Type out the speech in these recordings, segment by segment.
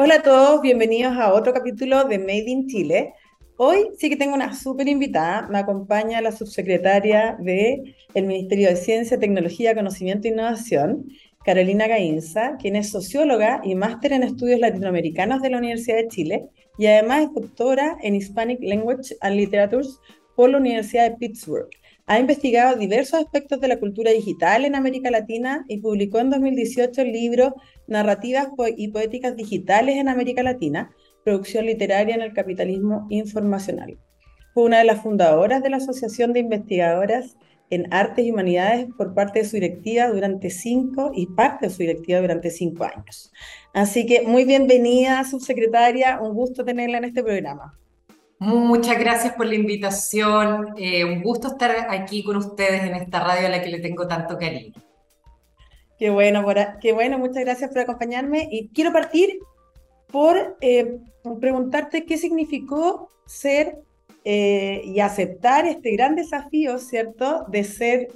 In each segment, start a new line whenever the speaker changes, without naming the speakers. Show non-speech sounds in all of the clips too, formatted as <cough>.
Hola a todos, bienvenidos a otro capítulo de Made in Chile. Hoy sí que tengo una súper invitada, me acompaña la subsecretaria del el Ministerio de Ciencia, Tecnología, Conocimiento e Innovación, Carolina Gainza, quien es socióloga y máster en estudios latinoamericanos de la Universidad de Chile y además es doctora en Hispanic Language and Literatures por la Universidad de Pittsburgh. Ha investigado diversos aspectos de la cultura digital en América Latina y publicó en 2018 el libro Narrativas y Poéticas Digitales en América Latina, producción literaria en el capitalismo informacional. Fue una de las fundadoras de la Asociación de Investigadoras en Artes y Humanidades por parte de su directiva durante cinco y parte de su directiva durante cinco años. Así que muy bienvenida, subsecretaria, un gusto tenerla en este programa.
Muchas gracias por la invitación. Eh, un gusto estar aquí con ustedes en esta radio a la que le tengo tanto cariño.
Qué bueno, qué bueno, muchas gracias por acompañarme. Y quiero partir por eh, preguntarte qué significó ser eh, y aceptar este gran desafío, ¿cierto?, de ser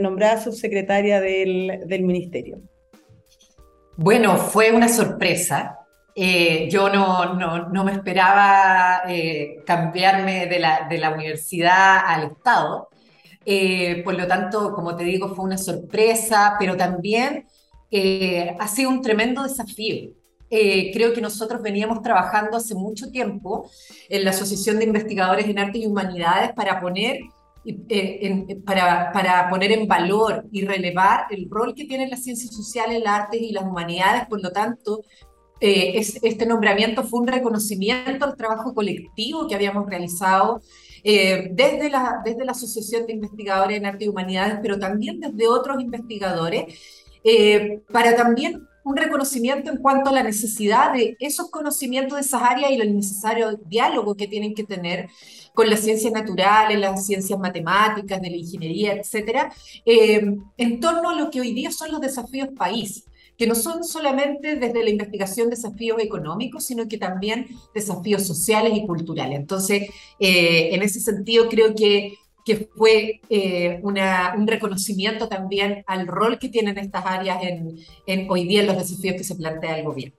nombrada subsecretaria del, del ministerio.
Bueno, fue una sorpresa. Eh, yo no, no, no, me esperaba eh, cambiarme de la, de la, universidad al Estado. Eh, por lo tanto, como te digo, fue una sorpresa, pero también ha sido un tremendo desafío. creo que nosotros veníamos trabajando hace mucho tiempo en la Asociación de Investigadores en Arte y Humanidades para poner para, para, poner en valor y relevar el rol que tienen las ciencias sociales, las artes y las humanidades. Por lo tanto, eh, este nombramiento fue un reconocimiento al trabajo colectivo que habíamos realizado eh, desde, la, desde la Asociación de Investigadores en Arte y Humanidades, pero también desde otros investigadores, eh, para también un reconocimiento en cuanto a la necesidad de esos conocimientos de esas áreas y el necesario diálogo que tienen que tener con las ciencias naturales, las ciencias matemáticas, de la ingeniería, etcétera, en torno a lo que hoy día son los desafíos país que no son solamente desde la investigación desafíos económicos, sino que también desafíos sociales y culturales. Entonces, eh, en ese sentido, creo que, que fue eh, una, un reconocimiento también al rol que tienen estas áreas en, en hoy día en los desafíos que se plantea el gobierno.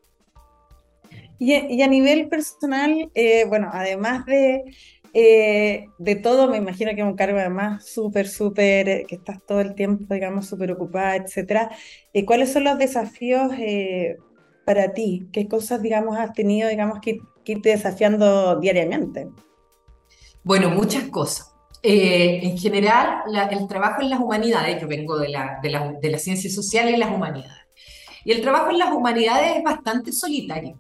Y, a nivel personal, eh, bueno, además de eh, de todo, me imagino que es un cargo además súper, súper, eh, que estás todo el tiempo, digamos, súper ocupada, etcétera. Eh, ¿Cuáles son los desafíos para ti? ¿Qué cosas, digamos, has tenido, digamos, que, irte desafiando diariamente?
Bueno, muchas cosas. en general, el trabajo en las humanidades, yo vengo de la, de, la, de la ciencia social y las humanidades, y el trabajo en las humanidades es bastante solitario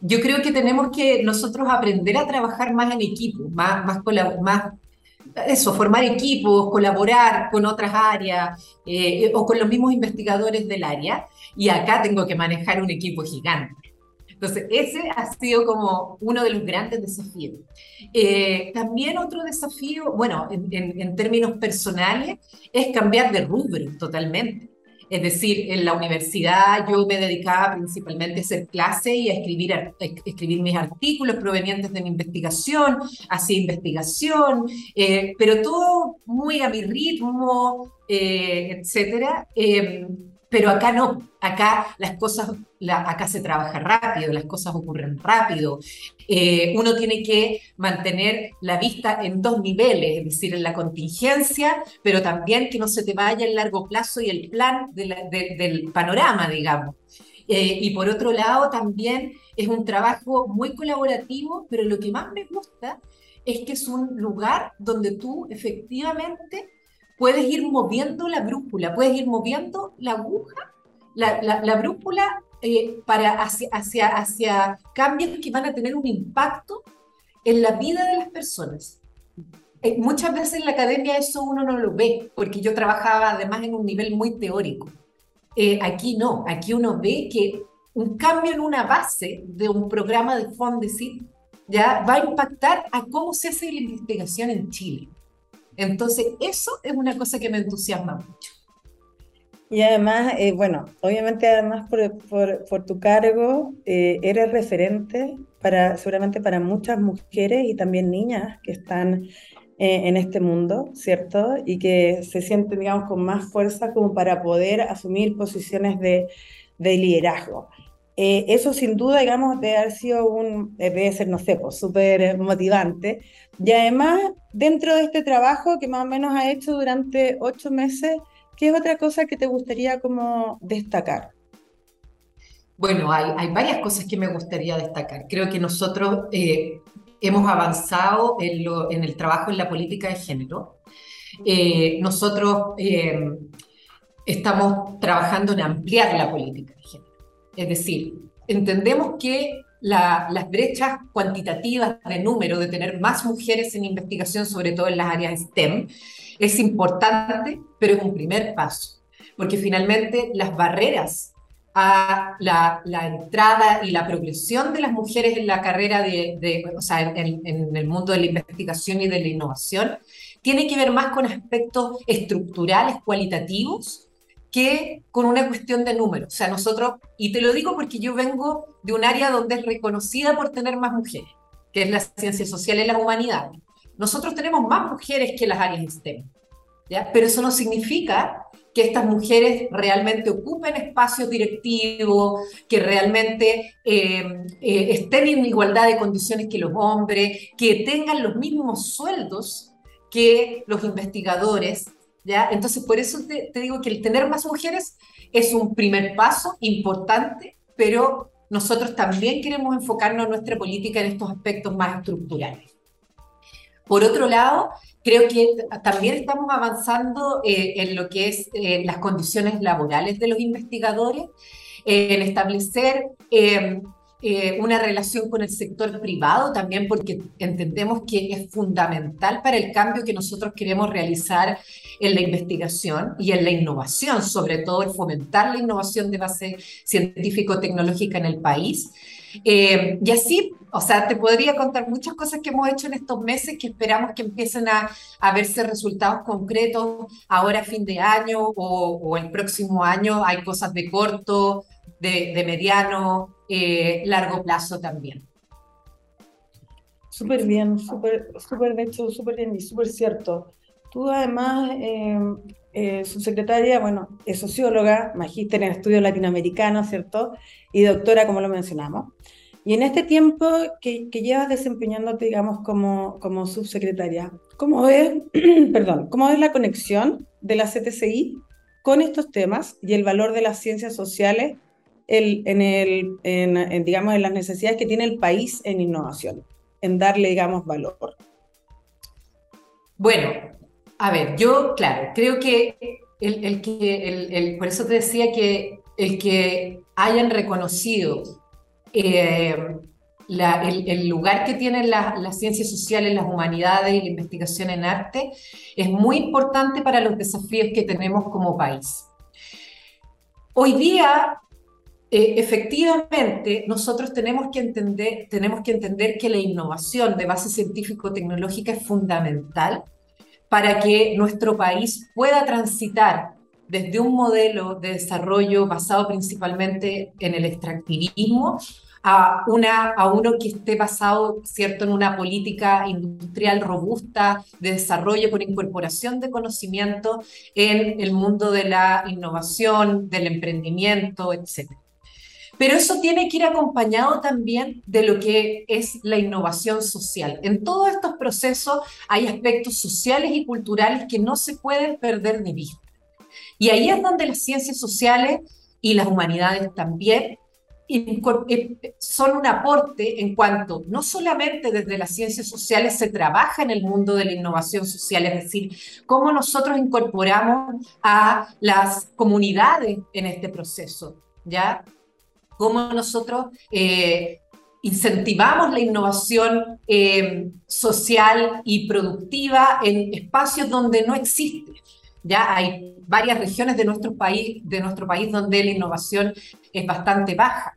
yo creo que tenemos que nosotros aprender a trabajar más en equipo, más, más, más eso, formar equipos, colaborar con otras áreas eh, o con los mismos investigadores del área. Y acá tengo que manejar un equipo gigante. Entonces, ese ha sido como uno de los grandes desafíos. Eh, también otro desafío, bueno, en, en, términos personales, es cambiar de rubro totalmente. Es decir, en la universidad yo me dedicaba principalmente a hacer clase y a escribir, mis artículos provenientes de mi investigación, hacía investigación, eh, pero todo muy a mi ritmo, eh, etcétera. Em, pero acá no, acá las cosas, acá se trabaja rápido, las cosas ocurren rápido. Eh, uno tiene que mantener la vista en dos niveles, es decir, en la contingencia, pero también que no se te vaya el largo plazo y el plan del panorama, digamos. Eh, y por otro lado, también es un trabajo muy colaborativo, pero lo que más me gusta es que es un lugar donde tú efectivamente puedes ir moviendo la brújula, puedes ir moviendo la aguja, la, brújula eh, para hacia, hacia, hacia cambios que van a tener un impacto en la vida de las personas. Eh, muchas veces en la academia eso uno no lo ve, porque yo trabajaba además en un nivel muy teórico. Eh, aquí no, aquí uno ve que un cambio en una base de un programa de Fondesit ya va a impactar a cómo se hace la investigación en Chile. Entonces, eso es una cosa que me entusiasma mucho.
Y además, eh, bueno, obviamente además por, tu cargo eh, eres referente para, seguramente para muchas mujeres y también niñas que están eh, en este mundo, ¿cierto? Y que se sienten, digamos, con más fuerza como para poder asumir posiciones de liderazgo. Eh, eso sin duda, digamos, debe haber sido un, eh, debe ser, no sé, pues súper motivante. Y además, dentro de este trabajo que más o menos ha hecho durante ocho meses, ¿qué es otra cosa que te gustaría como destacar?
Bueno, hay, hay varias cosas que me gustaría destacar. Creo que nosotros eh, hemos avanzado en, lo, en, el trabajo en la política de género. nosotros estamos trabajando en ampliar la política. Es decir, entendemos que las brechas cuantitativas de número, de tener más mujeres en investigación, sobre todo en las áreas STEM, es importante, pero es un primer paso, porque finalmente las barreras a la, entrada y la progresión de las mujeres en la carrera de, o sea, en, en, el mundo de la investigación y de la innovación, tiene que ver más con aspectos estructurales, cualitativos, que con una cuestión de números. O sea, nosotros, y te lo digo porque yo vengo de un área donde es reconocida por tener más mujeres, que es la ciencia social y la humanidad. Nosotros tenemos más mujeres que las áreas STEM, ¿ya? pero eso no significa que estas mujeres realmente ocupen espacios directivos, que realmente eh, eh, estén en igualdad de condiciones que los hombres, que tengan los mismos sueldos que los investigadores, entonces, por eso te, digo que el tener más mujeres es un primer paso importante, pero nosotros también queremos enfocarnos en nuestra política en estos aspectos más estructurales. Por otro lado, creo que también estamos avanzando eh, en lo que es eh, las condiciones laborales de los investigadores, eh, en establecer eh, una relación con el sector privado también porque entendemos que es fundamental para el cambio que nosotros queremos realizar en la investigación y en la innovación, sobre todo el fomentar la innovación de base científico-tecnológica en el país. Eh, y así, o sea, te podría contar muchas cosas que hemos hecho en estos meses que esperamos que empiecen a, a verse resultados concretos ahora a fin de año o, o el próximo año. Hay cosas de corto, de, de mediano, eh, largo plazo también.
Súper bien, súper, súper de hecho, súper bien y súper cierto. Tú además, eh, eh, subsecretaria, bueno, es socióloga, magíster en estudios latinoamericanos, ¿cierto? Y doctora, como lo mencionamos. Y en este tiempo que, que llevas desempeñándote, digamos, como, como subsecretaria, ¿cómo es, <clears throat> perdón, cómo es la conexión de la CTCI con estos temas y el valor de las ciencias sociales en, el, en, digamos, en las necesidades que tiene el país en innovación, en darle, digamos, valor?
Bueno, a ver, yo, claro, creo que el, el que, el, el, por eso te decía que el que hayan reconocido eh, la, el, lugar que tienen las ciencias sociales, las humanidades y la investigación en arte es muy importante para los desafíos que tenemos como país. Hoy día eh, efectivamente, nosotros tenemos que, entender, que la innovación de base científico-tecnológica es fundamental para que nuestro país pueda transitar desde un modelo de desarrollo basado principalmente en el extractivismo a, a uno que esté basado ¿cierto? en una política industrial robusta de desarrollo con incorporación de conocimiento en el mundo de la innovación, del emprendimiento, etc. Pero eso tiene que ir acompañado también de lo que es la innovación social. En todos estos procesos hay aspectos sociales y culturales que no se pueden perder de vista. Y ahí es donde las ciencias sociales y las humanidades también eh, son un aporte en cuanto no solamente desde las ciencias sociales se trabaja en el mundo de la innovación social, es decir, cómo nosotros incorporamos a las comunidades en este proceso, ¿ya? Cómo nosotros eh, incentivamos la innovación eh, social y productiva en espacios donde no existe. Ya hay varias regiones de nuestro país, de nuestro país donde la innovación es bastante baja.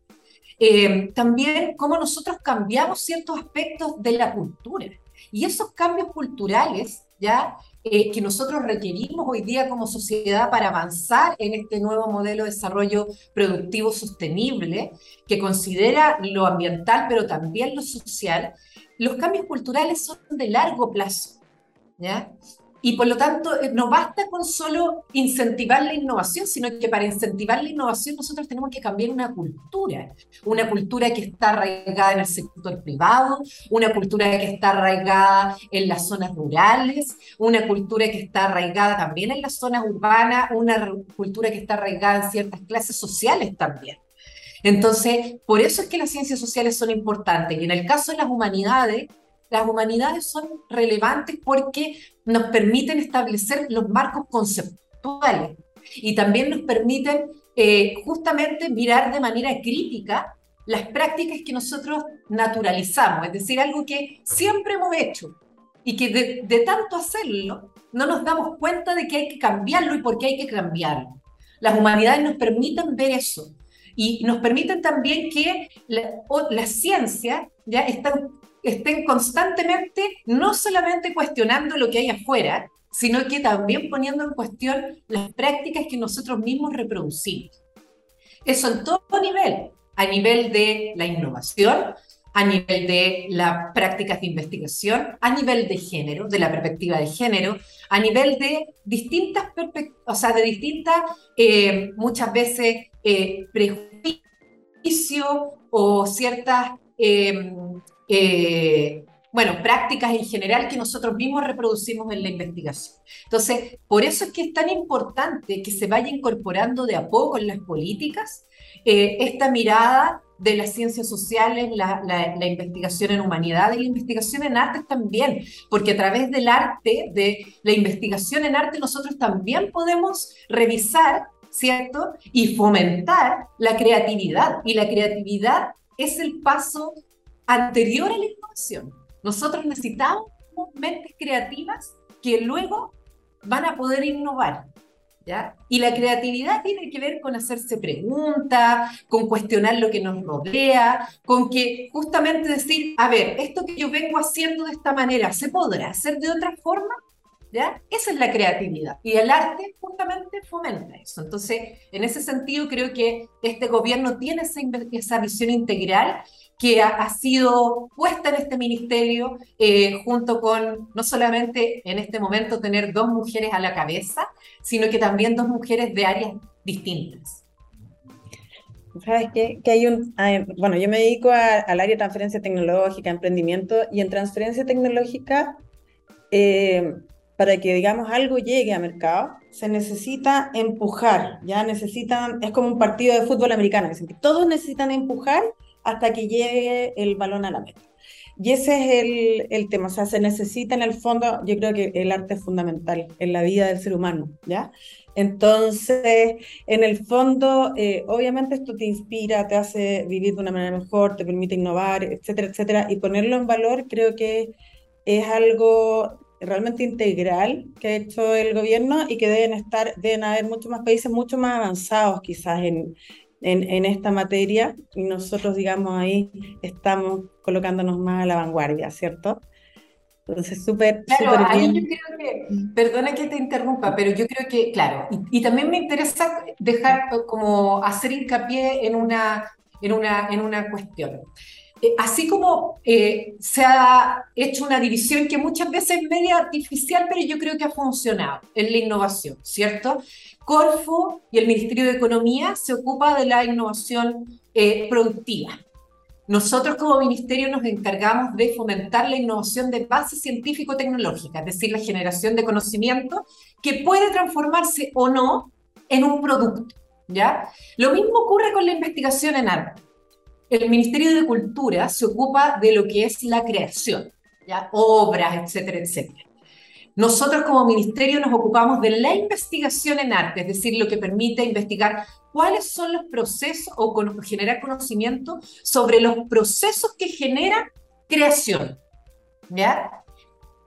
Eh, también cómo nosotros cambiamos ciertos aspectos de la cultura. Y esos cambios culturales ya eh, que nosotros requerimos hoy día como sociedad para avanzar en este nuevo modelo de desarrollo productivo sostenible, que considera lo ambiental, pero también lo social, los cambios culturales son de largo plazo. ¿ya? Y por lo tanto, eh, no basta con solo incentivar la innovación, sino que para incentivar la innovación nosotros tenemos que cambiar una cultura, una cultura que está arraigada en el sector privado, una cultura que está arraigada en las zonas rurales, una cultura que está arraigada también en las zonas urbanas, una cultura que está arraigada en ciertas clases sociales también. Entonces, por eso es que las ciencias sociales son importantes. Y en el caso de las humanidades, las humanidades son relevantes porque nos permiten establecer los marcos conceptuales y también nos permiten eh, justamente mirar de manera crítica las prácticas que nosotros naturalizamos, es decir, algo que siempre hemos hecho y que de, de tanto hacerlo no nos damos cuenta de que hay que cambiarlo y por qué hay que cambiarlo. Las humanidades nos permiten ver eso y nos permiten también que la, la ciencia ya están, estén constantemente no solamente cuestionando lo que hay afuera, sino que también poniendo en cuestión las prácticas que nosotros mismos reproducimos. Eso en todo nivel, a nivel de la innovación, a nivel de las prácticas de investigación, a nivel de género, de la perspectiva de género, a nivel de distintas, o sea, de distintas, eh, muchas veces, eh, prejuicios o ciertas, em, eh, bueno, prácticas en general que nosotros mismos reproducimos en la investigación. Entonces, por eso es que es tan importante que se vaya incorporando de a poco en las políticas esta mirada de las ciencias sociales, la, investigación en humanidades y la investigación en artes también, porque a través del arte, de la investigación en arte, nosotros también podemos revisar, ¿cierto? Y fomentar la creatividad. Y la creatividad es el paso anterior a la innovación. Nosotros necesitamos mentes creativas que luego van a poder innovar. Y la creatividad tiene que ver con hacerse preguntas, con cuestionar lo que nos rodea, con que justamente decir, a ver, esto que yo vengo haciendo de esta manera, ¿se podrá hacer de otra forma? ¿Ya? Esa es la creatividad. Y el arte justamente fomenta eso. Entonces, en ese sentido, creo que este gobierno tiene esa, esa visión integral que ha, sido puesta en este ministerio eh, junto con no solamente en este momento tener dos mujeres a la cabeza, sino que también dos mujeres de áreas distintas.
¿Sabes qué? Que hay un, bueno, yo me dedico al área de transferencia tecnológica, emprendimiento, y en transferencia tecnológica, eh, para que, digamos, algo llegue a mercado, se necesita empujar, ya necesitan, es como un partido de fútbol americano, que todos necesitan empujar hasta que llegue el balón a la meta. Y ese es el, el, tema, o sea, se necesita en el fondo, yo creo que el arte es fundamental en la vida del ser humano, ¿ya? Entonces, en el fondo, eh, obviamente esto te inspira, te hace vivir de una manera mejor, te permite innovar, etcétera, etcétera, y ponerlo en valor creo que es algo realmente integral que ha hecho el gobierno y que deben estar, deben haber muchos más países mucho más avanzados quizás en, en, esta materia y nosotros, digamos, ahí estamos colocándonos más a la vanguardia, ¿cierto?
Entonces, súper claro, ahí yo creo que, perdona que te interrumpa, pero yo creo que, claro, y, también me interesa dejar como hacer hincapié en una, en una, en una cuestión. Eh, así como eh, se ha hecho una división que muchas veces es media artificial, pero yo creo que ha funcionado en la innovación, ¿cierto? Corfo y el Ministerio de Economía se ocupa de la innovación eh, productiva. Nosotros como ministerio nos encargamos de fomentar la innovación de base científico-tecnológica, es decir, la generación de conocimiento que puede transformarse o no en un producto. ¿ya? Lo mismo ocurre con la investigación en arte. El Ministerio de Cultura se ocupa de lo que es la creación, ¿ya? obras, etcétera, etcétera. Nosotros como ministerio nos ocupamos de la investigación en arte, es decir, lo que permite investigar cuáles son los procesos o generar conocimiento sobre los procesos que generan creación. ¿Ya?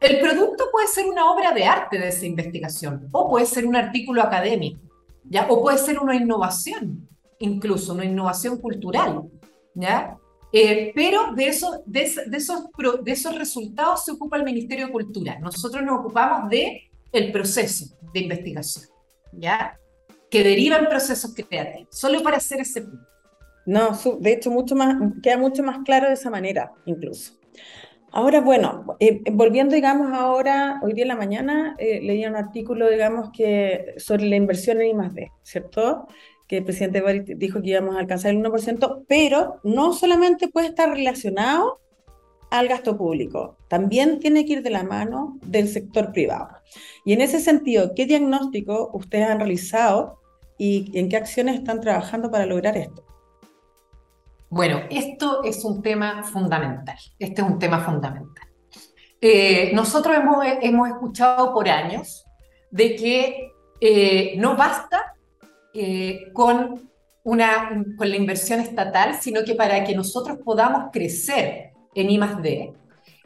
El producto puede ser una obra de arte de esa investigación o puede ser un artículo académico, ¿ya? O puede ser una innovación, incluso una innovación cultural, ¿ya? Eh, pero de, eso, de, esos, de esos resultados se ocupa el Ministerio de Cultura. Nosotros nos ocupamos de el proceso de investigación, ¿ya? Que deriva en procesos creativos, solo para hacer ese punto.
No, de hecho, mucho más, queda mucho más claro de esa manera, incluso. Ahora, bueno, eh, volviendo, digamos, ahora, hoy día en la mañana eh, un artículo, digamos, que sobre la inversión en I+.D., ¿cierto? Que el presidente Boric dijo que íbamos a alcanzar el 1%, pero no solamente puede estar relacionado al gasto público, también tiene que ir de la mano del sector privado. Y en ese sentido, ¿qué diagnóstico ustedes han realizado y en qué acciones están trabajando para lograr esto?
Bueno, esto es un tema fundamental. Este es un tema fundamental. Eh, nosotros hemos, hemos, escuchado por años de que eh, no basta eh, con, una, con la inversión estatal, sino que para que nosotros podamos crecer en I+.D.,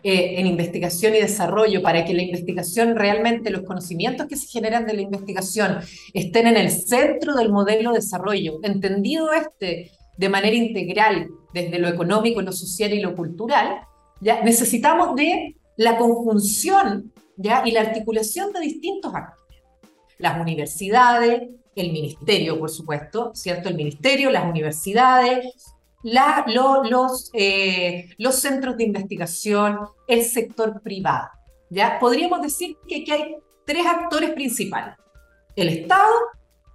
en investigación y desarrollo, para que la investigación realmente, los conocimientos que se generan de la investigación estén en el centro del modelo de desarrollo, entendido este de manera integral desde lo económico, lo social y lo cultural, ¿ya? necesitamos de la conjunción ¿ya? y la articulación de distintos actores. Las universidades, el ministerio, por supuesto, ¿cierto? El ministerio, las universidades, los, eh, los centros de investigación, el sector privado. ¿ya? Podríamos decir que aquí hay tres actores principales. El Estado,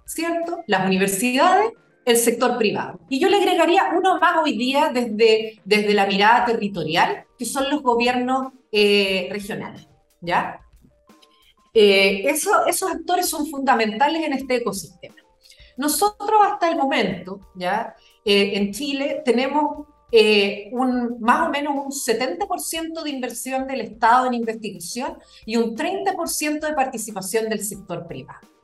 ¿cierto? Las universidades el sector privado. Y yo le agregaría uno más hoy día desde, desde la mirada territorial, que son los gobiernos eh, regionales. ¿ya? Eh, eso, esos actores son fundamentales en este ecosistema. Nosotros hasta el momento, ¿ya? Eh, en Chile, tenemos un, más o menos un 70% de inversión del Estado en investigación y un 30% de participación del sector privado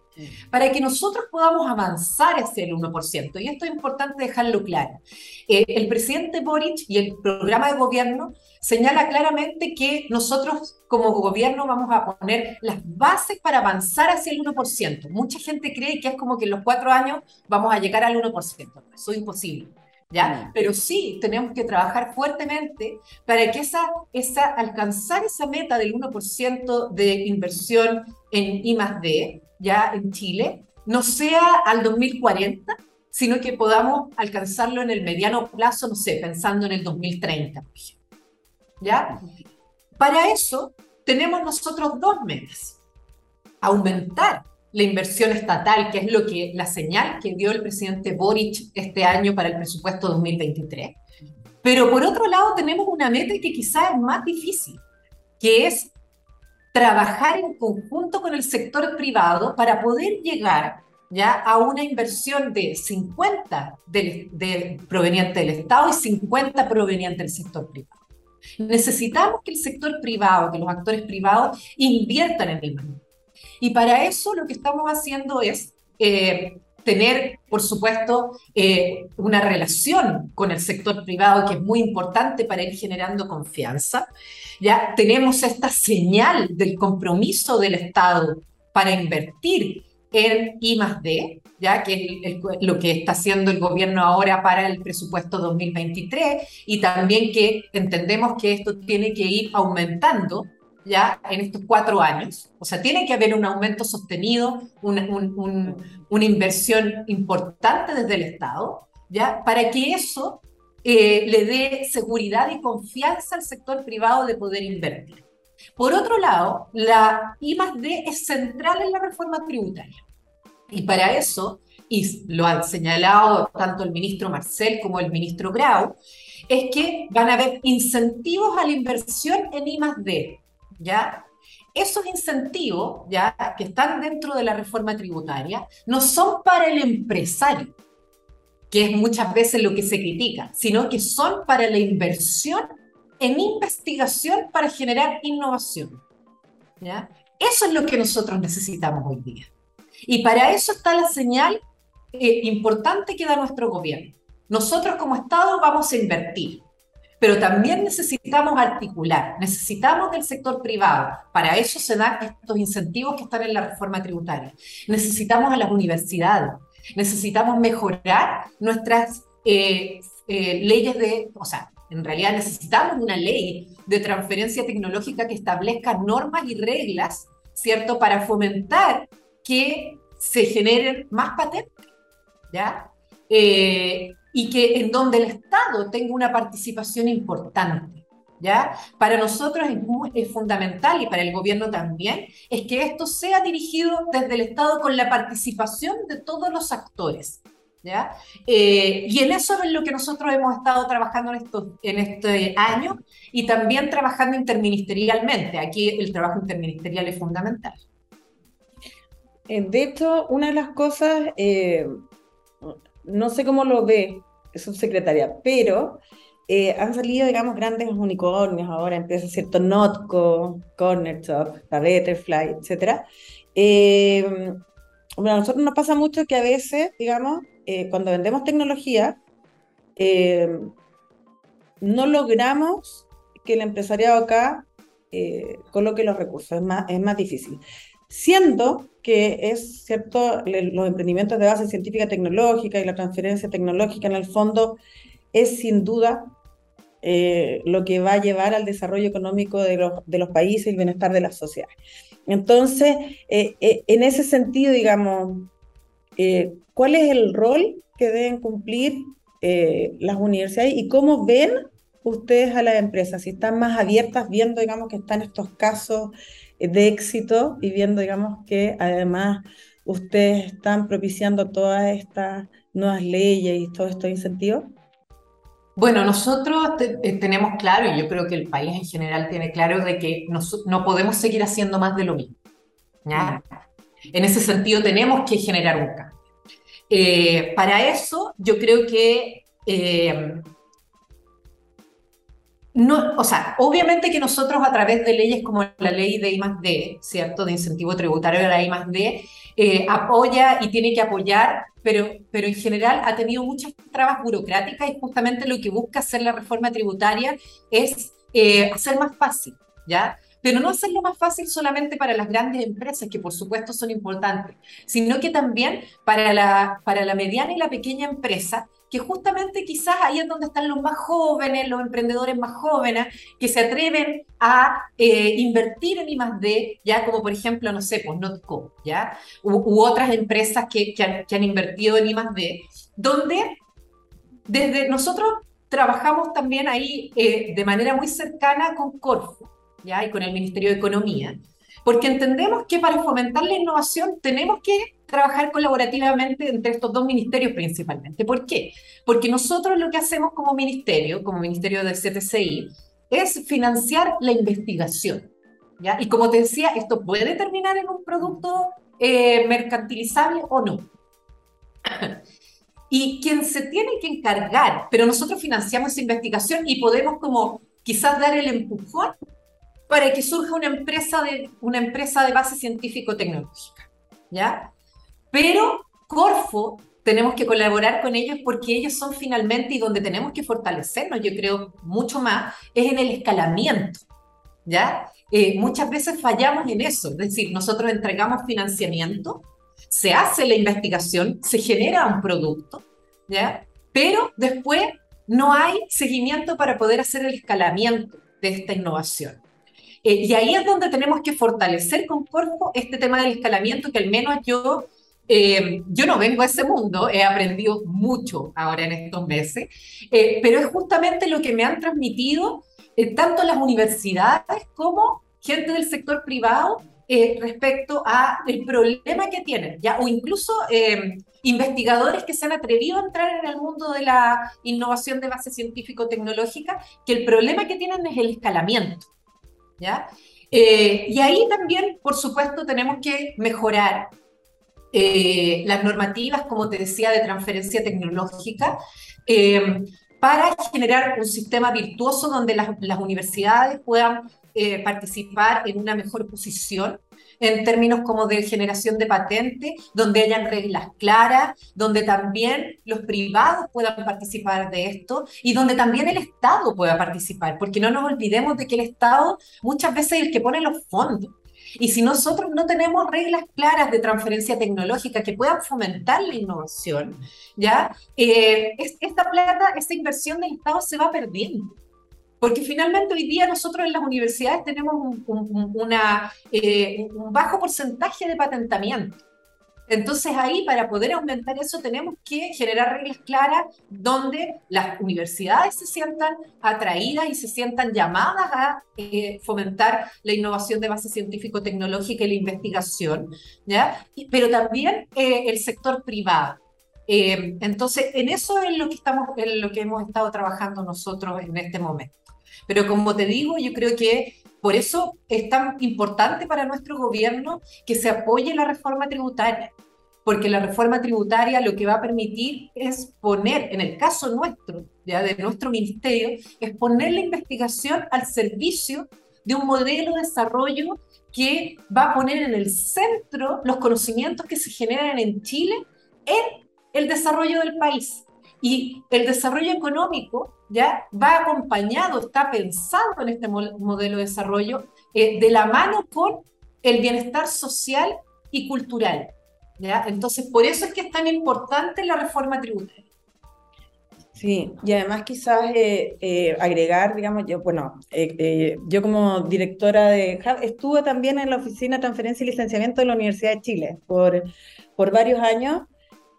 para que nosotros podamos avanzar hacia el 1%. Y esto es importante dejarlo claro. Eh, el presidente Boric y el programa de gobierno señala claramente que nosotros como gobierno vamos a poner las bases para avanzar hacia el 1%. Mucha gente cree que es como que en los cuatro años vamos a llegar al 1%. Eso es imposible. ¿Ya? Pero sí tenemos que trabajar fuertemente para que esa, esa, alcanzar esa meta del 1% de inversión en I+.D., ya en Chile, no sea al 2040, sino que podamos alcanzarlo en el mediano plazo, no sé, pensando en el 2030, ¿Ya? Para eso tenemos nosotros dos metas. Aumentar la inversión estatal, que es lo que la señal que dio el presidente Boric este año para el presupuesto 2023. Pero por otro lado tenemos una meta que quizás es más difícil, que es trabajar en conjunto con el sector privado para poder llegar ya a una inversión de 50 del, proveniente del Estado y 50 proveniente del sector privado. Necesitamos que el sector privado, que los actores privados inviertan en el mundo. Y para eso lo que estamos haciendo es eh, tener, por supuesto, eh, una relación con el sector privado que es muy importante para ir generando confianza. Ya tenemos esta señal del compromiso del Estado para invertir en I D, ya que es lo que está haciendo el gobierno ahora para el presupuesto 2023 y también que entendemos que esto tiene que ir aumentando ya en estos cuatro años. O sea, tiene que haber un aumento sostenido, una, una inversión importante desde el Estado, ya para que eso eh, le dé seguridad y confianza al sector privado de poder invertir. Por otro lado, la I+D es central en la reforma tributaria. Y para eso, y lo han señalado tanto el ministro Marcel como el ministro Grau, es que van a haber incentivos a la inversión en I+D, ¿ya? Esos incentivos, ya que están dentro de la reforma tributaria, no son para el empresario, que es muchas veces lo que se critica, sino que son para la inversión en investigación para generar innovación. ¿ya? Eso es lo que nosotros necesitamos hoy día. Y para eso está la señal eh, importante que da nuestro gobierno. Nosotros como Estado vamos a invertir, pero también necesitamos articular, necesitamos del sector privado. Para eso se dan estos incentivos que están en la reforma tributaria. Necesitamos a las universidades, necesitamos mejorar nuestras eh, eh, leyes de, o sea, en realidad necesitamos una ley de transferencia tecnológica que establezca normas y reglas, ¿cierto?, para fomentar que se generen más patentes, ¿ya? Eh, y que en donde el Estado tenga una participación importante, ¿Ya? Para nosotros es, es, fundamental y para el gobierno también, es que esto sea dirigido desde el Estado con la participación de todos los actores. ¿ya? Eh, y en eso es lo que nosotros hemos estado trabajando en, estos, en este año y también trabajando interministerialmente. Aquí el trabajo interministerial es fundamental.
Eh, de hecho, una de las cosas, eh, no sé cómo lo ve, subsecretaria, pero han salido, digamos, grandes unicornios ahora, empresas, ¿cierto? Notco, Corner Shop, la Betterfly, etc. bueno, a nosotros nos pasa mucho que a veces, digamos, eh, cuando vendemos tecnología, eh, no logramos que el empresariado acá eh, coloque los recursos, es más, es más difícil. Siendo que es cierto, los emprendimientos de base científica tecnológica y la transferencia tecnológica en el fondo es sin duda lo que va a llevar al desarrollo económico de los, de los países y el bienestar de las sociedades. Entonces, en ese sentido, digamos, eh, cuál es el rol que deben cumplir eh, las universidades y cómo ven ustedes a las empresas, si están más abiertas viendo, digamos, que están estos casos de éxito y viendo, digamos, que además ustedes están propiciando todas estas nuevas leyes y todos estos incentivos?
Bueno, nosotros eh, tenemos claro, y yo creo que el país en general tiene claro, de que no podemos seguir haciendo más de lo mismo. En ese sentido, tenemos que generar un cambio. Eh, para eso, yo creo que eh, no, o sea, obviamente que nosotros a través de leyes como la ley de I+D, ¿cierto? De incentivo tributario de la I+D, eh, apoya y tiene que apoyar, pero, pero en general ha tenido muchas trabas burocráticas y justamente lo que busca hacer la reforma tributaria es hacer más fácil, ¿ya? pero no hacerlo más fácil solamente para las grandes empresas, que por supuesto son importantes, sino que también para la, para la mediana y la pequeña empresa, que justamente quizás ahí es donde están los más jóvenes, los emprendedores más jóvenes, que se atreven a eh, invertir en I+.D., ya como por ejemplo, no sé, pues Notco, ¿ya? U, otras empresas que, que, han, invertido en I+.D., donde desde nosotros trabajamos también ahí eh, de manera muy cercana con Corfo, y con el Ministerio de Economía, porque entendemos que para fomentar la innovación tenemos que trabajar colaborativamente entre estos dos ministerios principalmente. ¿Por qué? Porque nosotros lo que hacemos como ministerio, como ministerio de CTCI, es financiar la investigación. ¿ya? Y como te decía, esto puede terminar en un producto eh, mercantilizable o no. y quien se tiene que encargar, pero nosotros financiamos esa investigación y podemos como quizás dar el empujón para que surja una empresa de, una empresa de base científico-tecnológica, ¿ya? Pero Corfo tenemos que colaborar con ellos porque ellos son finalmente y donde tenemos que fortalecernos, yo creo, mucho más, es en el escalamiento, ¿ya? Eh, muchas veces fallamos en eso, es decir, nosotros entregamos financiamiento, se hace la investigación, se genera un producto, ¿ya? Pero después no hay seguimiento para poder hacer el escalamiento de esta innovación. Eh, y ahí es donde tenemos que fortalecer con Corfo este tema del escalamiento, que al menos yo, eh, yo no vengo a ese mundo, he aprendido mucho ahora en estos meses, eh, pero es justamente lo que me han transmitido tanto las universidades como gente del sector privado respecto a el problema que tienen, ya o incluso investigadores que se han atrevido a entrar en el mundo de la innovación de base científico-tecnológica, que el problema que tienen es el escalamiento. ¿ya? Eh, y ahí también, por supuesto, tenemos que mejorar eh, las normativas, como te decía, de transferencia tecnológica, eh, para generar un sistema virtuoso donde las, las universidades puedan participar en una mejor posición en términos como de generación de patentes, donde hayan reglas claras, donde también los privados puedan participar de esto y donde también el Estado pueda participar, porque no nos olvidemos de que el Estado muchas veces es el que pone los fondos. Y si nosotros no tenemos reglas claras de transferencia tecnológica que puedan fomentar la innovación, ¿ya? Eh, esta plata, esta inversión del Estado se va perdiendo. Porque finalmente hoy día nosotros en las universidades tenemos un, una, eh, un bajo porcentaje de patentamiento. Entonces ahí para poder aumentar eso tenemos que generar reglas claras donde las universidades se sientan atraídas y se sientan llamadas a eh, fomentar la innovación de base científico-tecnológica y la investigación, ¿ya? pero también eh, el sector privado. Eh, entonces, en eso es lo que, estamos, en lo que hemos estado trabajando nosotros en este momento. Pero como te digo, yo creo que por eso es tan importante para nuestro gobierno que se apoye la reforma tributaria, porque la reforma tributaria lo que va a permitir es poner, en el caso nuestro, ya de nuestro ministerio, es poner la investigación al servicio de un modelo de desarrollo que va a poner en el centro los conocimientos que se generan en Chile en el desarrollo del país. Y el desarrollo económico ya va acompañado, está pensado en este modelo de desarrollo eh, de la mano con el bienestar social y cultural. ¿ya? Entonces, por eso es que es tan importante la reforma tributaria.
Sí, y además quizás eh, eh, agregar, digamos, yo, bueno, yo como directora de estuve también en la Oficina de Transferencia y Licenciamiento de la Universidad de Chile por, por varios años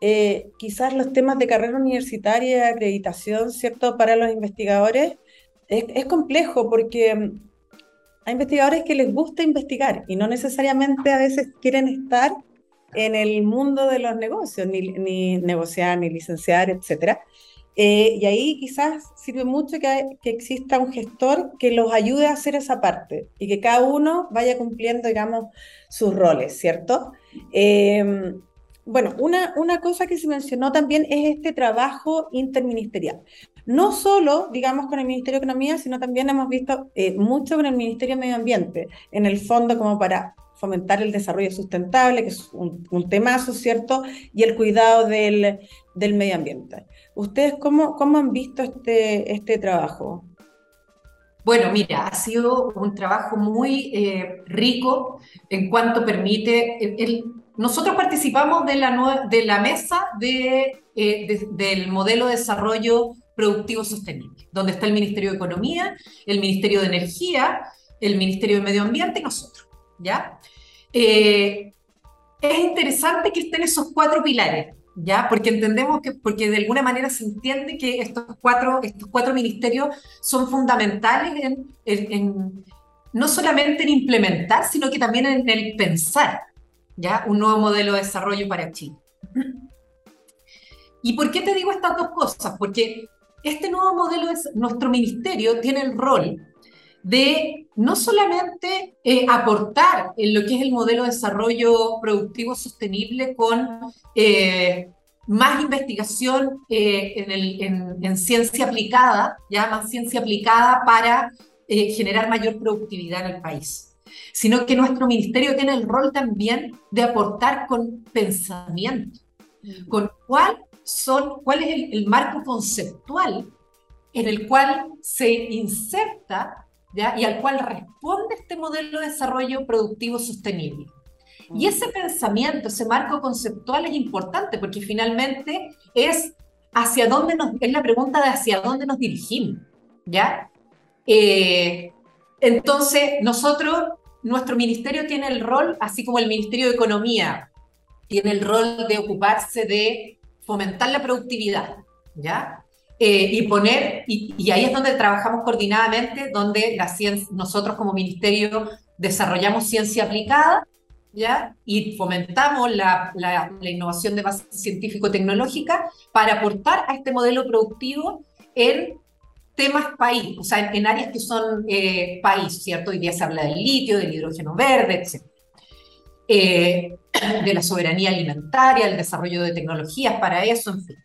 eh, quizás los temas de carrera universitaria acreditación, ¿cierto? Para los investigadores es, complejo porque mm, hay investigadores que les gusta investigar y no necesariamente a veces quieren estar en el mundo de los negocios, ni, negociar, ni licenciar, etc. Eh, y ahí quizás sirve mucho que, que, exista un gestor que los ayude a hacer esa parte y que cada uno vaya cumpliendo, digamos, sus roles, ¿cierto? Eh, bueno, una, una cosa que se mencionó también es este trabajo interministerial. No solo, digamos, con el Ministerio de Economía, sino también hemos visto eh, mucho con el Ministerio de Medio Ambiente, en el fondo como para fomentar el desarrollo sustentable, que es un, un temazo, ¿cierto? Y el cuidado del, del medio ambiente. ¿Ustedes cómo, cómo han visto este, este trabajo?
Bueno, mira, ha sido un trabajo muy eh, rico en cuanto permite, el, nosotros participamos de la, de la mesa eh, de, del modelo de desarrollo productivo sostenible, donde está el Ministerio de Economía, el Ministerio de Energía, el Ministerio de Medio Ambiente y nosotros, ¿ya? Eh, es interesante que estén esos cuatro pilares, ¿ya? Porque entendemos que, porque de alguna manera se entiende que estos cuatro, estos cuatro ministerios son fundamentales en, en no solamente en implementar, sino que también en el pensar, ¿ya? Un nuevo modelo de desarrollo para Chile. ¿Y por qué te digo estas dos cosas? Porque este nuevo modelo, es, nuestro ministerio tiene el rol de no solamente eh, aportar en lo que es el modelo de desarrollo productivo sostenible con eh, más investigación eh, en, en, ciencia aplicada, ya más ciencia aplicada para generar mayor productividad en el país sino que nuestro ministerio tiene el rol también de aportar con pensamiento, con cuál, son, cuál es el, marco conceptual en el cual se inserta ¿ya? y al cual responde este modelo de desarrollo productivo sostenible. Y ese pensamiento, ese marco conceptual es importante porque finalmente es hacia dónde nos, es la pregunta de hacia dónde nos dirigimos, ¿ya? Eh, entonces, nosotros nuestro ministerio tiene el rol, así como el Ministerio de Economía tiene el rol de ocuparse de fomentar la productividad, ¿ya? Eh, y poner, y, ahí es donde trabajamos coordinadamente, donde la ciencia, nosotros como ministerio desarrollamos ciencia aplicada, ¿ya? Y fomentamos la, la, innovación de base científico-tecnológica para aportar a este modelo productivo en temas país, o sea, en, áreas que son eh, país, ¿cierto? Hoy día se habla del litio, del hidrógeno verde, etc. Eh, de la soberanía alimentaria, el desarrollo de tecnologías para eso, en fin.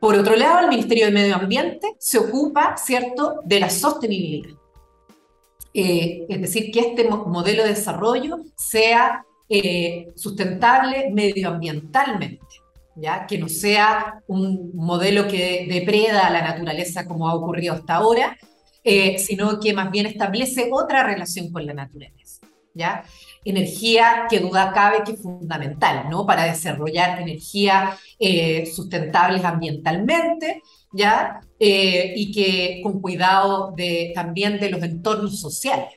Por otro lado, el Ministerio de Medio Ambiente se ocupa, ¿cierto?, de la sostenibilidad. Eh, es decir, que este modelo de desarrollo sea sustentable medioambientalmente que no sea un modelo que depreda a la naturaleza como ha ocurrido hasta ahora, eh, sino que más bien establece otra relación con la naturaleza. ¿ya? Energía que duda cabe que es fundamental ¿no? para desarrollar energía eh, sustentables ambientalmente ¿ya? Eh, y que con cuidado de, también de los entornos sociales.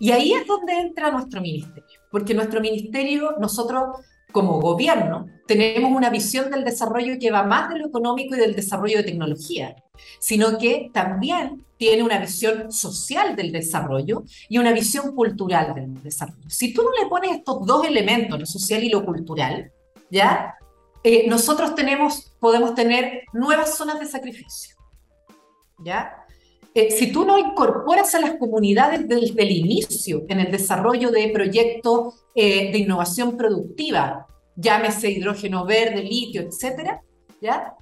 Y ahí es donde entra nuestro ministerio, porque nuestro ministerio, nosotros como gobierno, tenemos una visión del desarrollo que va más de lo económico y del desarrollo de tecnología, sino que también tiene una visión social del desarrollo y una visión cultural del desarrollo. Si tú no le pones estos dos elementos, lo social y lo cultural, ¿ya? Eh, nosotros podemos tener nuevas zonas de sacrificio, ¿ya? Eh, si tú no incorporas a las comunidades desde el inicio en el desarrollo de proyectos eh, de innovación productiva, llámese hidrógeno verde, litio, etcétera, ¿ya?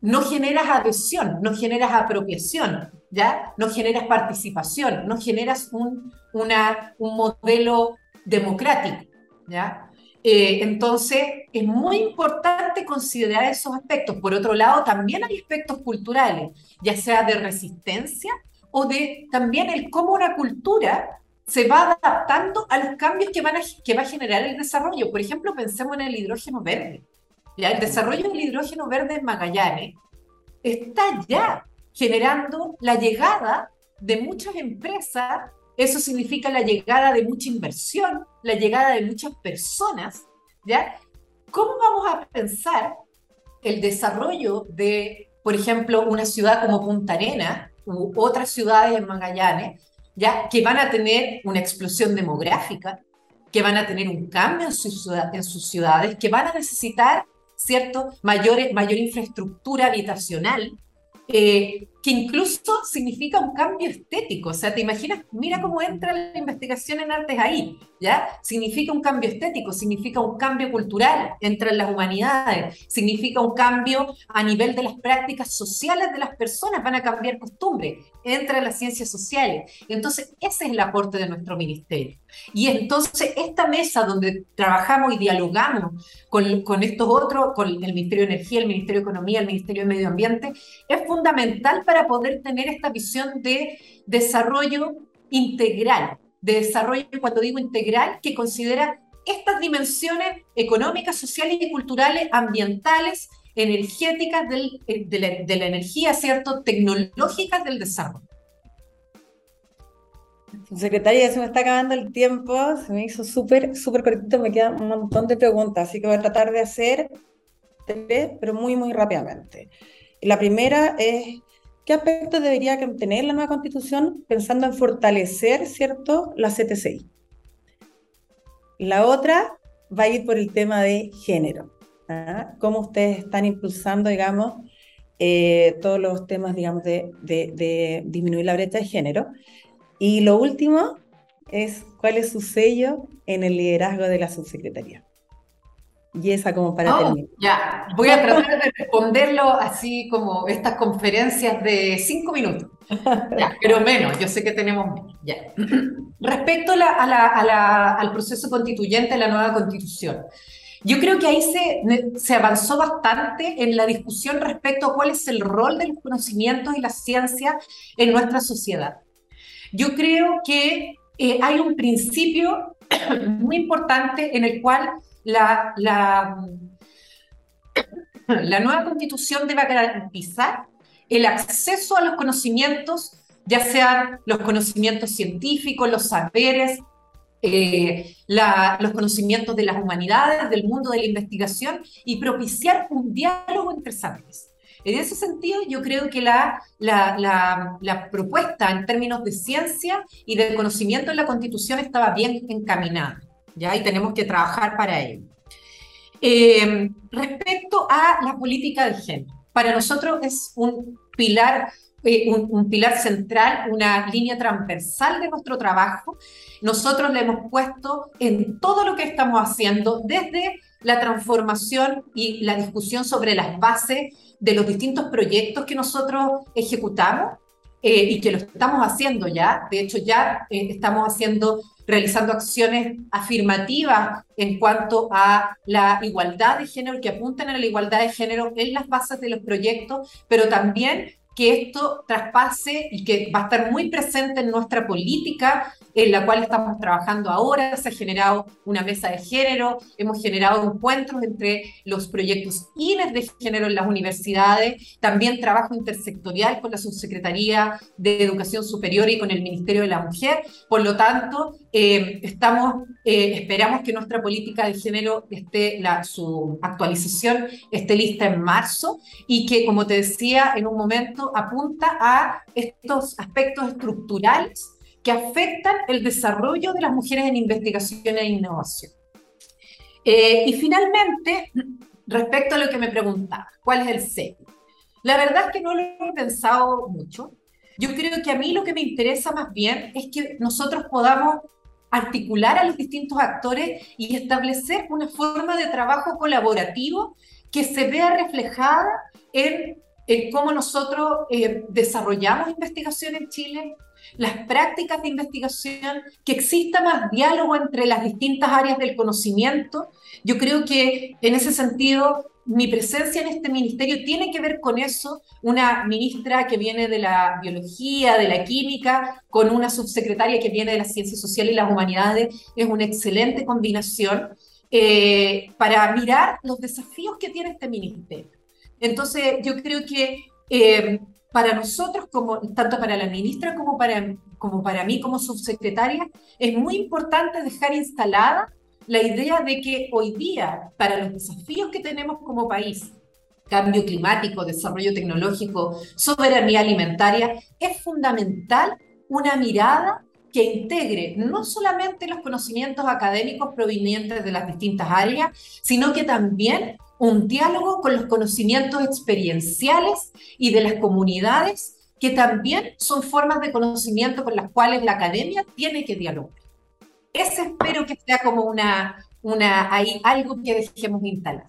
No generas adhesión, no generas apropiación, ¿ya? No generas participación, no generas un, una, un modelo democrático, ¿ya? Eh, entonces, es muy importante considerar esos aspectos. Por otro lado, también hay aspectos culturales, ya sea de resistencia o de también el cómo una cultura se va adaptando a los cambios que, van a, que va a generar el desarrollo. Por ejemplo, pensemos en el hidrógeno verde. ¿ya? El desarrollo del hidrógeno verde en Magallanes está ya generando la llegada de muchas empresas eso significa la llegada de mucha inversión, la llegada de muchas personas, ¿ya? ¿Cómo vamos a pensar el desarrollo de, por ejemplo, una ciudad como Punta Arena u otras ciudades en Magallanes, ya que van a tener una explosión demográfica, que van a tener un cambio en, sus ciudades, que van a necesitar, ¿cierto?, mayor, mayor infraestructura habitacional, eh, que incluso significa un cambio estético. O sea, te imaginas, mira cómo entra la investigación en artes ahí, ¿ya? Significa un cambio estético, significa un cambio cultural entre las humanidades, significa un cambio a nivel de las prácticas sociales de las personas, van a cambiar costumbres entre las ciencias sociales. Entonces, ese es el aporte de nuestro ministerio. Y entonces, esta mesa donde trabajamos y dialogamos con, con estos otros, con el Ministerio de Energía, el Ministerio de Economía, el Ministerio de Medio Ambiente, es fundamental poder tener esta visión de desarrollo integral, de desarrollo, cuando digo integral, que considera estas dimensiones económicas, sociales y culturales, ambientales, energéticas eh, de, la, energía, ¿cierto? Tecnológicas del desarrollo.
Secretaria, se me está acabando el tiempo, se me hizo súper, súper cortito, me quedan un montón de preguntas, así que voy a tratar de hacer tres, pero muy, muy rápidamente. La primera es, ¿qué aspectos debería tener la nueva constitución pensando en fortalecer, ¿cierto?, la CTCI. La otra va a ir por el tema de género. ¿ah? ¿Cómo ustedes están impulsando, digamos, eh, todos los temas, digamos, de, de disminuir la brecha de género? Y lo último es cuál es su sello en el liderazgo de la subsecretaría. Y esa como para oh, terminar.
Ya, voy a tratar de responderlo así como estas conferencias de cinco minutos. pero menos, yo sé que tenemos menos. Ya. Respecto al proceso constituyente la nueva constitución, yo creo que ahí se, se avanzó bastante en la discusión respecto a cuál es el rol de los conocimientos y la ciencia en nuestra sociedad. Yo creo que eh, hay un principio <coughs> muy importante en el cual la, la, nueva constitución debe garantizar el acceso a los conocimientos, ya sean los conocimientos científicos, los saberes, eh, los conocimientos de las humanidades, del mundo de la investigación y propiciar un diálogo entre saberes. En ese sentido, yo creo que la, la, propuesta en términos de ciencia y de conocimiento en la Constitución estaba bien encaminada. ¿Ya? Y tenemos que trabajar para ello. Eh, respecto a la política de género, para nosotros es un pilar, eh, un, pilar central, una línea transversal de nuestro trabajo. Nosotros le hemos puesto en todo lo que estamos haciendo, desde la transformación y la discusión sobre las bases de los distintos proyectos que nosotros ejecutamos, eh, y que lo estamos haciendo ya. De hecho, ya estamos haciendo realizando acciones afirmativas en cuanto a la igualdad de género, que apuntan a la igualdad de género en las bases de los proyectos, pero también que esto traspase y que va a estar muy presente en nuestra política en la cual estamos trabajando ahora. Se ha generado una mesa de género, hemos generado encuentros entre los proyectos INES de género en las universidades, también trabajo intersectorial con la Subsecretaría de Educación Superior y con el Ministerio de la Mujer. Por lo tanto, eh, estamos, eh, esperamos que nuestra política de género esté, la, su actualización esté lista en marzo y que, como te decía, en un momento apunta a estos aspectos estructurales que afectan el desarrollo de las mujeres en investigación e innovación. Eh, y finalmente, respecto a lo que me preguntaba, ¿cuál es el CEPI? La verdad es que no lo he pensado mucho. Yo creo que a mí lo que me interesa más bien es que nosotros podamos articular a los distintos actores y establecer una forma de trabajo colaborativo que se vea reflejada en, cómo nosotros eh, desarrollamos investigación en Chile, las prácticas de investigación, que exista más diálogo entre las distintas áreas del conocimiento. Yo creo que en ese sentido mi presencia en este ministerio tiene que ver con eso, una ministra que viene de la biología, de la química, con una subsecretaria que viene de las ciencias sociales y las humanidades, es una excelente combinación eh, para mirar los desafíos que tiene este ministerio. Entonces, yo creo que eh, para nosotros, como, tanto para la ministra como para, como para mí como subsecretaria, es muy importante dejar instalada la idea de que hoy día, para los desafíos que tenemos como país, cambio climático, desarrollo tecnológico, soberanía alimentaria, es fundamental una mirada que integre no solamente los conocimientos académicos provenientes de las distintas áreas, sino que también un diálogo con los conocimientos experienciales y de las comunidades, que también son formas de conocimiento con las cuales la academia tiene que dialogar. Ese espero que sea como una, una hay algo que dejemos instalar.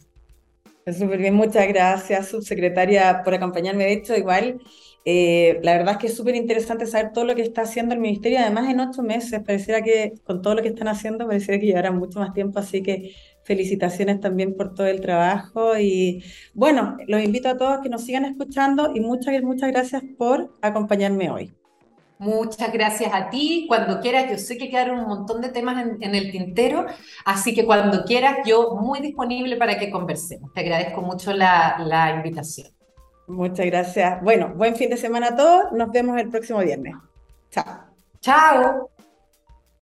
Súper bien, muchas gracias, subsecretaria, por acompañarme. De hecho, igual, eh, la verdad es que es súper interesante saber todo lo que está haciendo el Ministerio. Además, en ocho meses, pareciera que con todo lo que están haciendo, pareciera que llevará mucho más tiempo. Así que felicitaciones también por todo el trabajo. Y bueno, los invito a todos que nos sigan escuchando y muchas, muchas gracias por acompañarme hoy.
Muchas gracias a ti. Cuando quieras, yo sé que quedaron un montón de temas en, el tintero, así que cuando quieras, yo muy disponible para que conversemos. Te agradezco mucho la, la invitación.
Muchas gracias. Bueno, buen fin de semana a todos. Nos vemos el próximo viernes. Chao.
Chao.